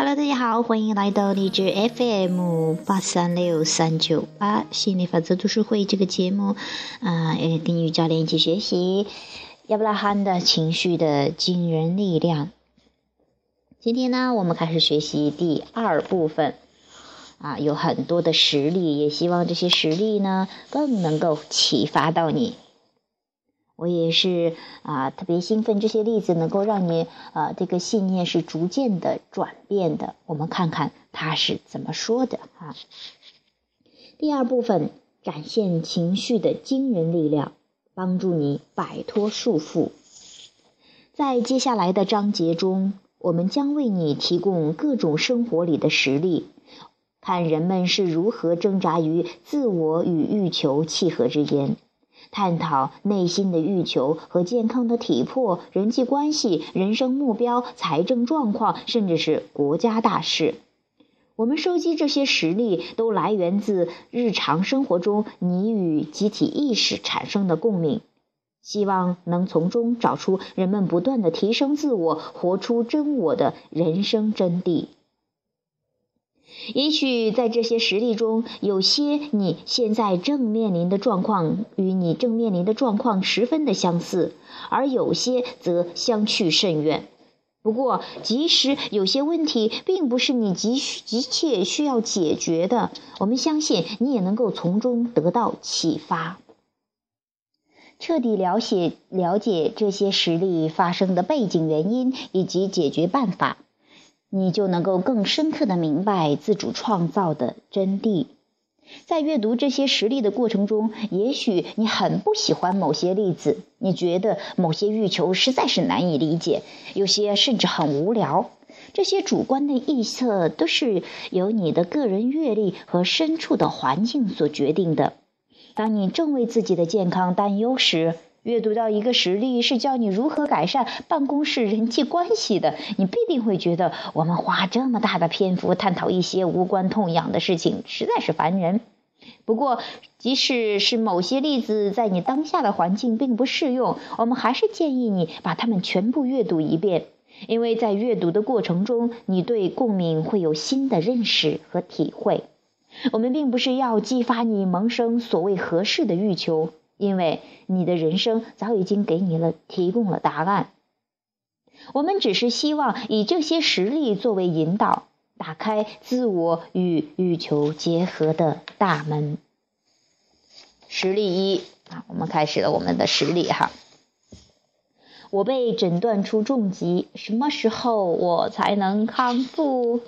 Hello，大家好，欢迎来到荔枝 FM 八三六三九八心理法则读书会这个节目，啊、呃，跟于教练一起学习亚伯拉罕的情绪的惊人力量。今天呢，我们开始学习第二部分，啊，有很多的实例，也希望这些实例呢，更能够启发到你。我也是啊，特别兴奋，这些例子能够让你啊，这个信念是逐渐的转变的。我们看看他是怎么说的啊。第二部分，展现情绪的惊人力量，帮助你摆脱束缚。在接下来的章节中，我们将为你提供各种生活里的实例，看人们是如何挣扎于自我与欲求契合之间。探讨内心的欲求和健康的体魄、人际关系、人生目标、财政状况，甚至是国家大事。我们收集这些实例，都来源自日常生活中你与集体意识产生的共鸣，希望能从中找出人们不断的提升自我、活出真我的人生真谛。也许在这些实例中，有些你现在正面临的状况与你正面临的状况十分的相似，而有些则相去甚远。不过，即使有些问题并不是你急急切需要解决的，我们相信你也能够从中得到启发。彻底了解了解这些实例发生的背景原因以及解决办法。你就能够更深刻的明白自主创造的真谛。在阅读这些实例的过程中，也许你很不喜欢某些例子，你觉得某些欲求实在是难以理解，有些甚至很无聊。这些主观的臆测都是由你的个人阅历和身处的环境所决定的。当你正为自己的健康担忧时，阅读到一个实例是教你如何改善办公室人际关系的，你必定会觉得我们花这么大的篇幅探讨一些无关痛痒的事情实在是烦人。不过，即使是某些例子在你当下的环境并不适用，我们还是建议你把它们全部阅读一遍，因为在阅读的过程中，你对共鸣会有新的认识和体会。我们并不是要激发你萌生所谓合适的欲求。因为你的人生早已经给你了提供了答案，我们只是希望以这些实例作为引导，打开自我与欲求结合的大门。实例一啊，我们开始了我们的实例哈。我被诊断出重疾，什么时候我才能康复？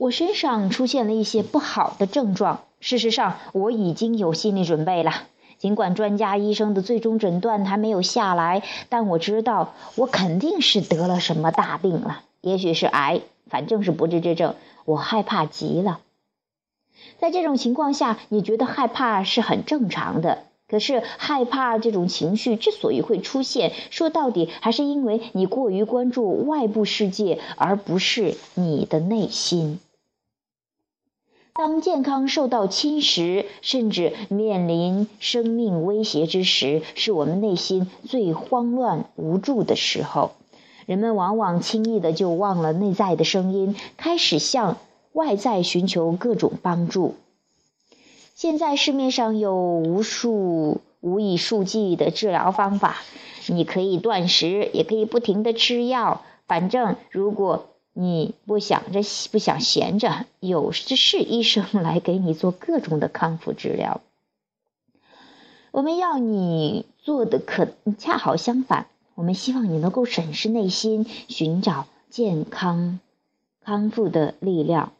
我身上出现了一些不好的症状。事实上，我已经有心理准备了。尽管专家医生的最终诊断还没有下来，但我知道我肯定是得了什么大病了，也许是癌，反正是不治之症。我害怕极了。在这种情况下，你觉得害怕是很正常的。可是，害怕这种情绪之所以会出现，说到底还是因为你过于关注外部世界，而不是你的内心。当健康受到侵蚀，甚至面临生命威胁之时，是我们内心最慌乱无助的时候。人们往往轻易的就忘了内在的声音，开始向外在寻求各种帮助。现在市面上有无数无以数计的治疗方法，你可以断食，也可以不停的吃药。反正如果你不想着不想闲着，有的是医生来给你做各种的康复治疗。我们要你做的可恰好相反，我们希望你能够审视内心，寻找健康康复的力量。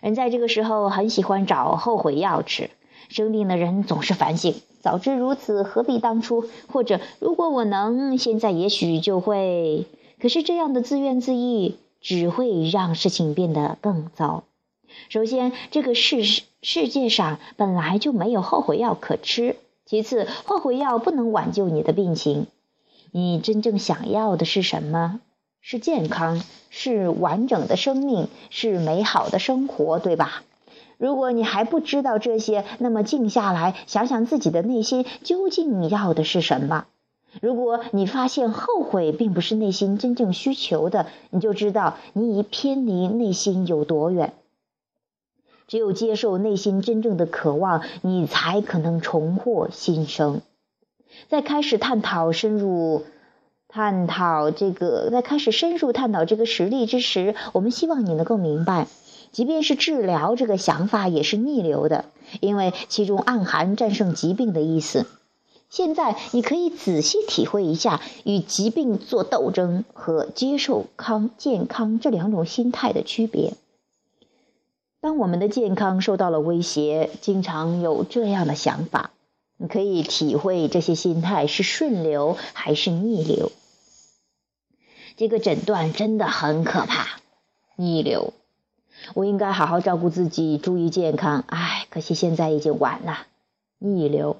人在这个时候很喜欢找后悔药吃，生病的人总是反省：早知如此，何必当初？或者如果我能，现在也许就会。可是这样的自怨自艾。只会让事情变得更糟。首先，这个世世界上本来就没有后悔药可吃；其次，后悔药不能挽救你的病情。你真正想要的是什么？是健康，是完整的生命，是美好的生活，对吧？如果你还不知道这些，那么静下来想想自己的内心究竟要的是什么。如果你发现后悔并不是内心真正需求的，你就知道你已偏离内心有多远。只有接受内心真正的渴望，你才可能重获新生。在开始探讨深入探讨这个，在开始深入探讨这个实例之时，我们希望你能够明白，即便是治疗这个想法也是逆流的，因为其中暗含战胜疾病的意思。现在你可以仔细体会一下与疾病做斗争和接受康健康这两种心态的区别。当我们的健康受到了威胁，经常有这样的想法。你可以体会这些心态是顺流还是逆流。这个诊断真的很可怕，逆流。我应该好好照顾自己，注意健康。唉，可惜现在已经晚了。逆流，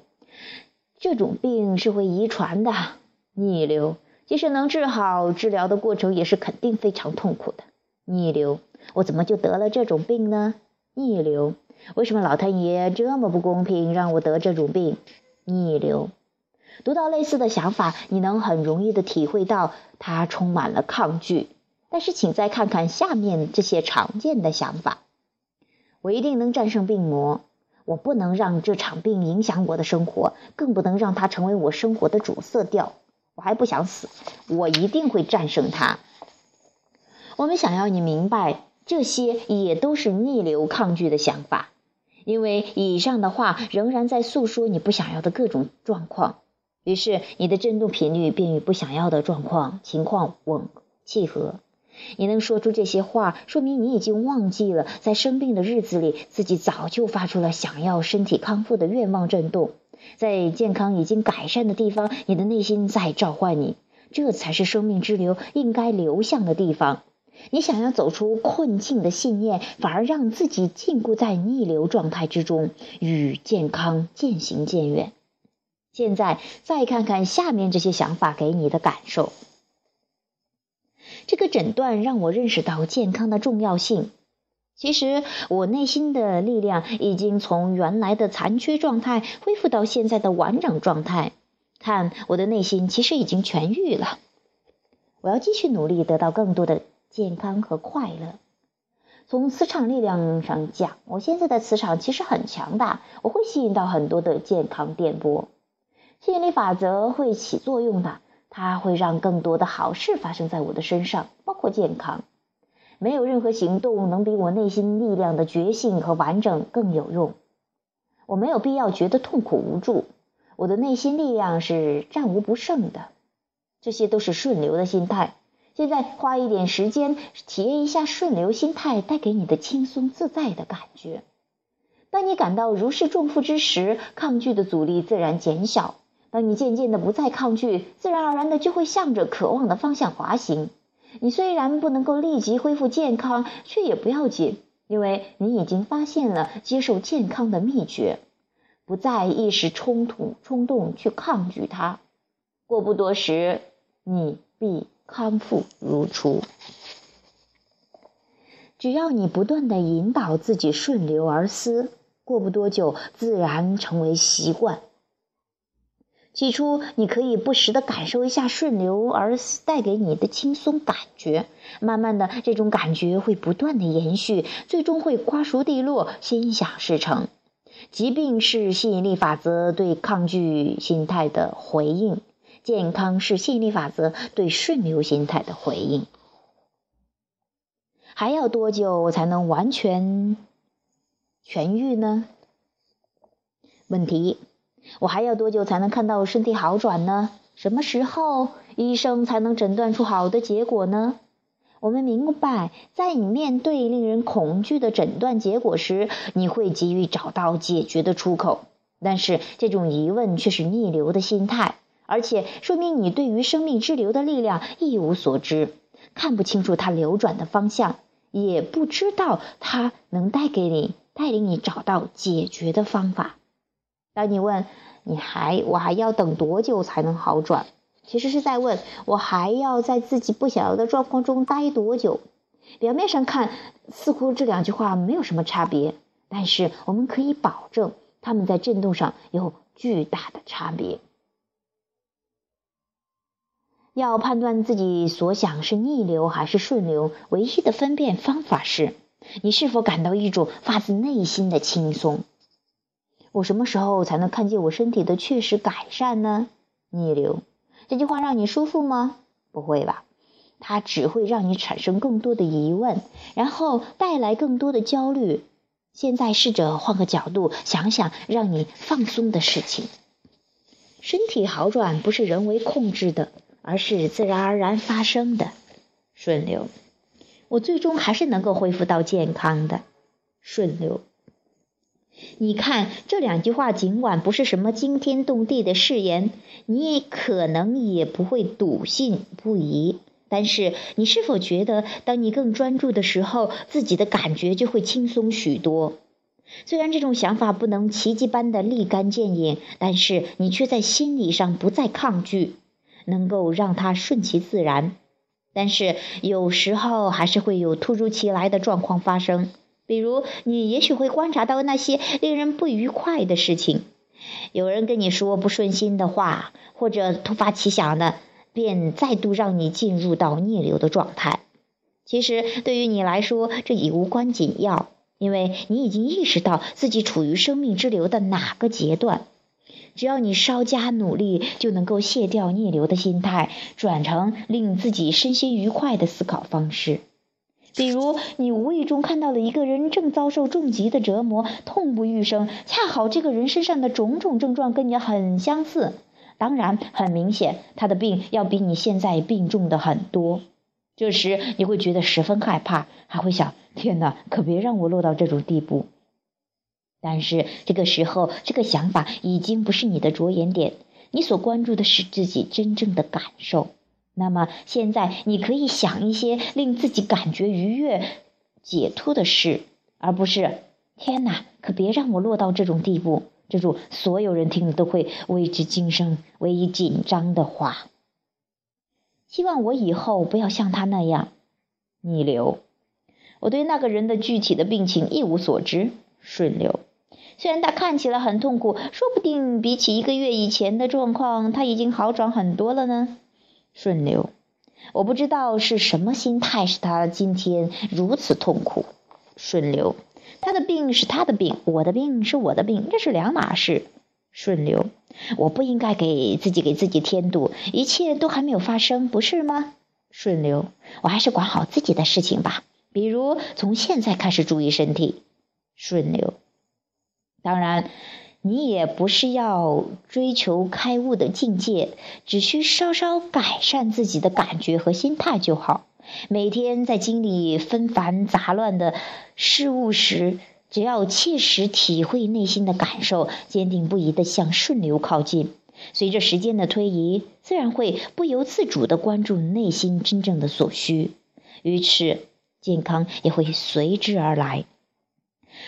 这种病是会遗传的。逆流，即使能治好，治疗的过程也是肯定非常痛苦的。逆流，我怎么就得了这种病呢？逆流。为什么老天爷这么不公平，让我得这种病？逆流。读到类似的想法，你能很容易的体会到它充满了抗拒。但是，请再看看下面这些常见的想法：我一定能战胜病魔，我不能让这场病影响我的生活，更不能让它成为我生活的主色调。我还不想死，我一定会战胜它。我们想要你明白，这些也都是逆流抗拒的想法。因为以上的话仍然在诉说你不想要的各种状况，于是你的振动频率便与不想要的状况情况吻契合。你能说出这些话，说明你已经忘记了在生病的日子里自己早就发出了想要身体康复的愿望震动。在健康已经改善的地方，你的内心在召唤你，这才是生命之流应该流向的地方。你想要走出困境的信念，反而让自己禁锢在逆流状态之中，与健康渐行渐远。现在再看看下面这些想法给你的感受。这个诊断让我认识到健康的重要性。其实我内心的力量已经从原来的残缺状态恢复到现在的完整状态。看，我的内心其实已经痊愈了。我要继续努力，得到更多的。健康和快乐。从磁场力量上讲，我现在的磁场其实很强大，我会吸引到很多的健康电波。吸引力法则会起作用的，它会让更多的好事发生在我的身上，包括健康。没有任何行动能比我内心力量的觉醒和完整更有用。我没有必要觉得痛苦无助，我的内心力量是战无不胜的。这些都是顺流的心态。现在花一点时间体验一下顺流心态带给你的轻松自在的感觉。当你感到如释重负之时，抗拒的阻力自然减小。当你渐渐的不再抗拒，自然而然的就会向着渴望的方向滑行。你虽然不能够立即恢复健康，却也不要紧，因为你已经发现了接受健康的秘诀，不再一时冲突冲动去抗拒它。过不多时，你必。康复如初，只要你不断的引导自己顺流而思，过不多久，自然成为习惯。起初，你可以不时的感受一下顺流而带给你的轻松感觉，慢慢的，这种感觉会不断的延续，最终会瓜熟蒂落，心想事成。疾病是吸引力法则对抗拒心态的回应。健康是吸引力法则对顺流心态的回应。还要多久才能完全痊愈呢？问题：我还要多久才能看到身体好转呢？什么时候医生才能诊断出好的结果呢？我们明白，在你面对令人恐惧的诊断结果时，你会急于找到解决的出口，但是这种疑问却是逆流的心态。而且说明你对于生命之流的力量一无所知，看不清楚它流转的方向，也不知道它能带给你、带领你找到解决的方法。当你问你还我还要等多久才能好转，其实是在问我还要在自己不想要的状况中待多久。表面上看，似乎这两句话没有什么差别，但是我们可以保证，他们在振动上有巨大的差别。要判断自己所想是逆流还是顺流，唯一的分辨方法是，你是否感到一种发自内心的轻松。我什么时候才能看见我身体的确实改善呢？逆流，这句话让你舒服吗？不会吧，它只会让你产生更多的疑问，然后带来更多的焦虑。现在试着换个角度想想，让你放松的事情。身体好转不是人为控制的。而是自然而然发生的顺流，我最终还是能够恢复到健康的顺流。你看这两句话，尽管不是什么惊天动地的誓言，你也可能也不会笃信不疑。但是，你是否觉得，当你更专注的时候，自己的感觉就会轻松许多？虽然这种想法不能奇迹般的立竿见影，但是你却在心理上不再抗拒。能够让它顺其自然，但是有时候还是会有突如其来的状况发生。比如，你也许会观察到那些令人不愉快的事情，有人跟你说不顺心的话，或者突发奇想的，便再度让你进入到逆流的状态。其实，对于你来说，这已无关紧要，因为你已经意识到自己处于生命之流的哪个阶段。只要你稍加努力，就能够卸掉逆流的心态，转成令自己身心愉快的思考方式。比如，你无意中看到了一个人正遭受重疾的折磨，痛不欲生，恰好这个人身上的种种症状跟你很相似。当然，很明显，他的病要比你现在病重的很多。这时，你会觉得十分害怕，还会想：天哪，可别让我落到这种地步。但是这个时候，这个想法已经不是你的着眼点，你所关注的是自己真正的感受。那么现在，你可以想一些令自己感觉愉悦、解脱的事，而不是“天哪，可别让我落到这种地步”这种所有人听了都会为之惊声、为之紧张的话。希望我以后不要像他那样逆流。我对那个人的具体的病情一无所知，顺流。虽然他看起来很痛苦，说不定比起一个月以前的状况，他已经好转很多了呢。顺流，我不知道是什么心态使他今天如此痛苦。顺流，他的病是他的病，我的病是我的病，这是两码事。顺流，我不应该给自己给自己添堵，一切都还没有发生，不是吗？顺流，我还是管好自己的事情吧，比如从现在开始注意身体。顺流。当然，你也不是要追求开悟的境界，只需稍稍改善自己的感觉和心态就好。每天在经历纷繁杂乱的事物时，只要切实体会内心的感受，坚定不移地向顺流靠近。随着时间的推移，自然会不由自主地关注内心真正的所需，于是健康也会随之而来。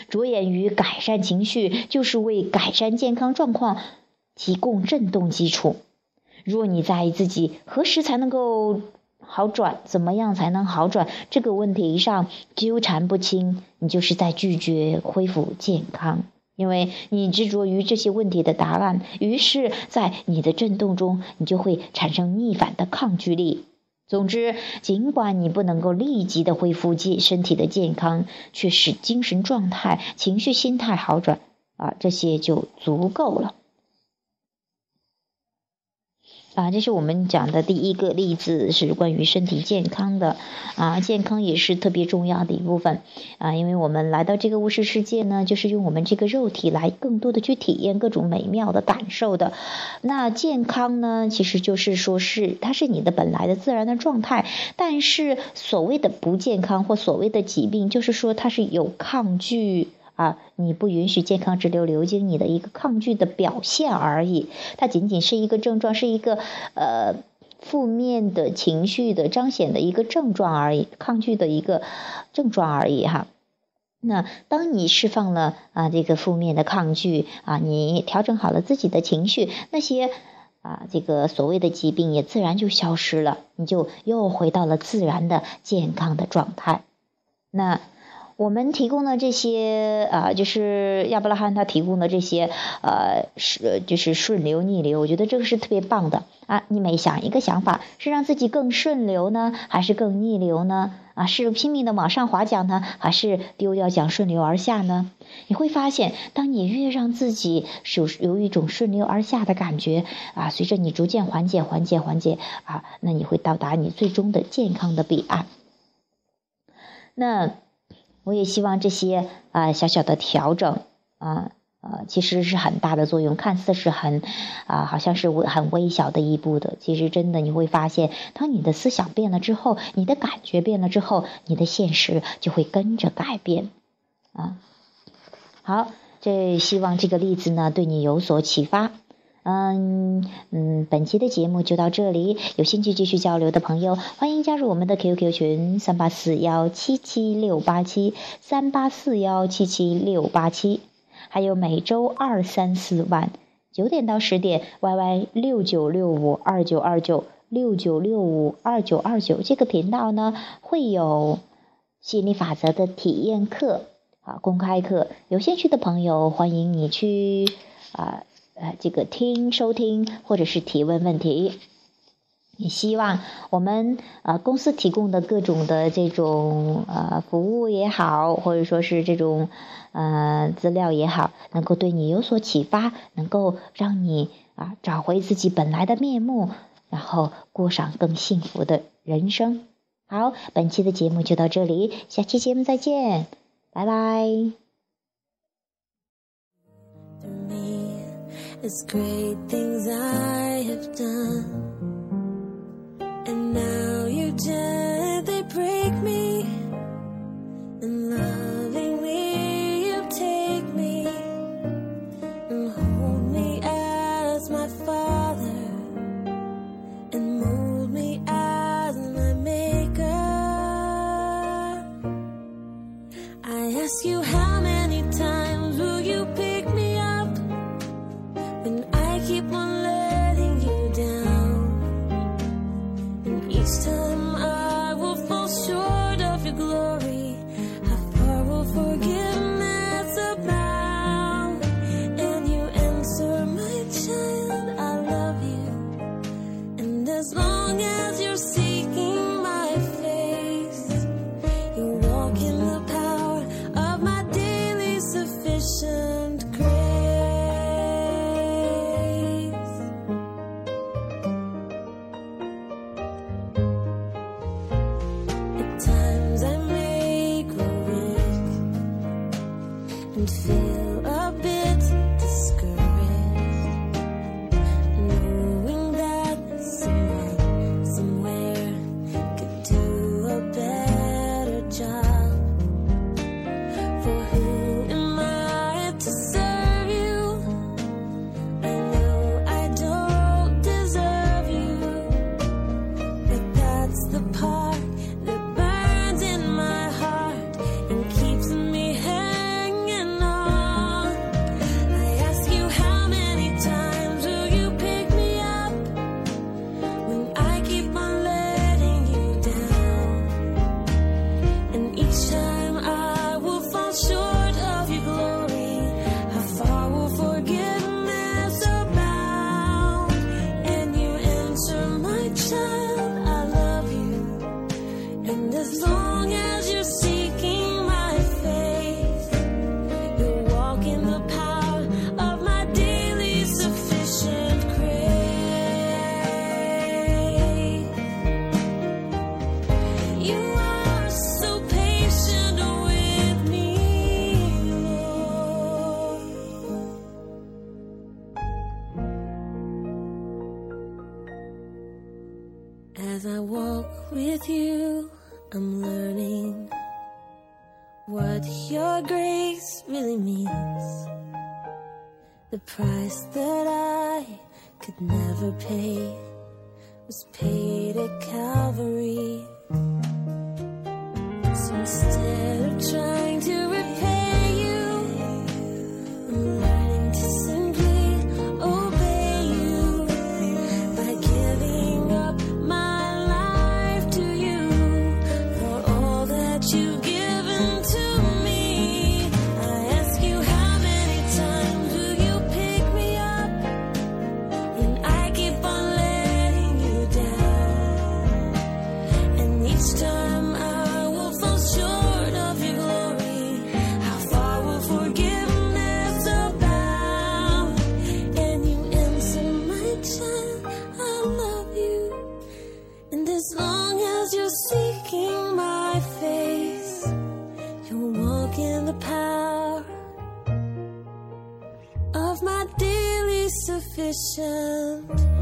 着眼于改善情绪，就是为改善健康状况提供振动基础。若你在自己何时才能够好转，怎么样才能好转这个问题上纠缠不清，你就是在拒绝恢复健康，因为你执着于这些问题的答案，于是，在你的振动中，你就会产生逆反的抗拒力。总之，尽管你不能够立即的恢复健身体的健康，却使精神状态、情绪、心态好转，啊，这些就足够了。啊，这是我们讲的第一个例子，是关于身体健康的。啊，健康也是特别重要的一部分。啊，因为我们来到这个物质世界呢，就是用我们这个肉体来更多的去体验各种美妙的感受的。那健康呢，其实就是说是它是你的本来的自然的状态。但是所谓的不健康或所谓的疾病，就是说它是有抗拒。啊，你不允许健康直流流经你的一个抗拒的表现而已，它仅仅是一个症状，是一个呃负面的情绪的彰显的一个症状而已，抗拒的一个症状而已哈。那当你释放了啊这个负面的抗拒啊，你调整好了自己的情绪，那些啊这个所谓的疾病也自然就消失了，你就又回到了自然的健康的状态。那。我们提供的这些啊，就是亚伯拉罕他提供的这些呃是就是顺流逆流，我觉得这个是特别棒的啊。你每想一个想法，是让自己更顺流呢，还是更逆流呢？啊，是拼命的往上划桨呢，还是丢掉桨顺流而下呢？你会发现，当你越让自己有有一种顺流而下的感觉啊，随着你逐渐缓解、缓解、缓解啊，那你会到达你最终的健康的彼岸。那。我也希望这些啊小小的调整啊呃其实是很大的作用，看似是很啊好像是很微小的一步的，其实真的你会发现，当你的思想变了之后，你的感觉变了之后，你的现实就会跟着改变啊。好，这希望这个例子呢对你有所启发。嗯嗯，本期的节目就到这里。有兴趣继续交流的朋友，欢迎加入我们的 QQ 群三八四幺七七六八七三八四幺七七六八七。还有每周二三四晚九点到十点，YY 六九六五二九二九六九六五二九二九这个频道呢，会有心理法则的体验课啊，公开课。有兴趣的朋友，欢迎你去啊。呃这个听收听或者是提问问题，也希望我们呃公司提供的各种的这种呃服务也好，或者说是这种呃资料也好，能够对你有所启发，能够让你啊找回自己本来的面目，然后过上更幸福的人生。好，本期的节目就到这里，下期节目再见，拜拜。It's great things I have done. And now you gently break me. And loving me, you take me. And hold me as my father. the park. The price that I could never pay was paid at Calvary. So instead of trying to power of my daily sufficient.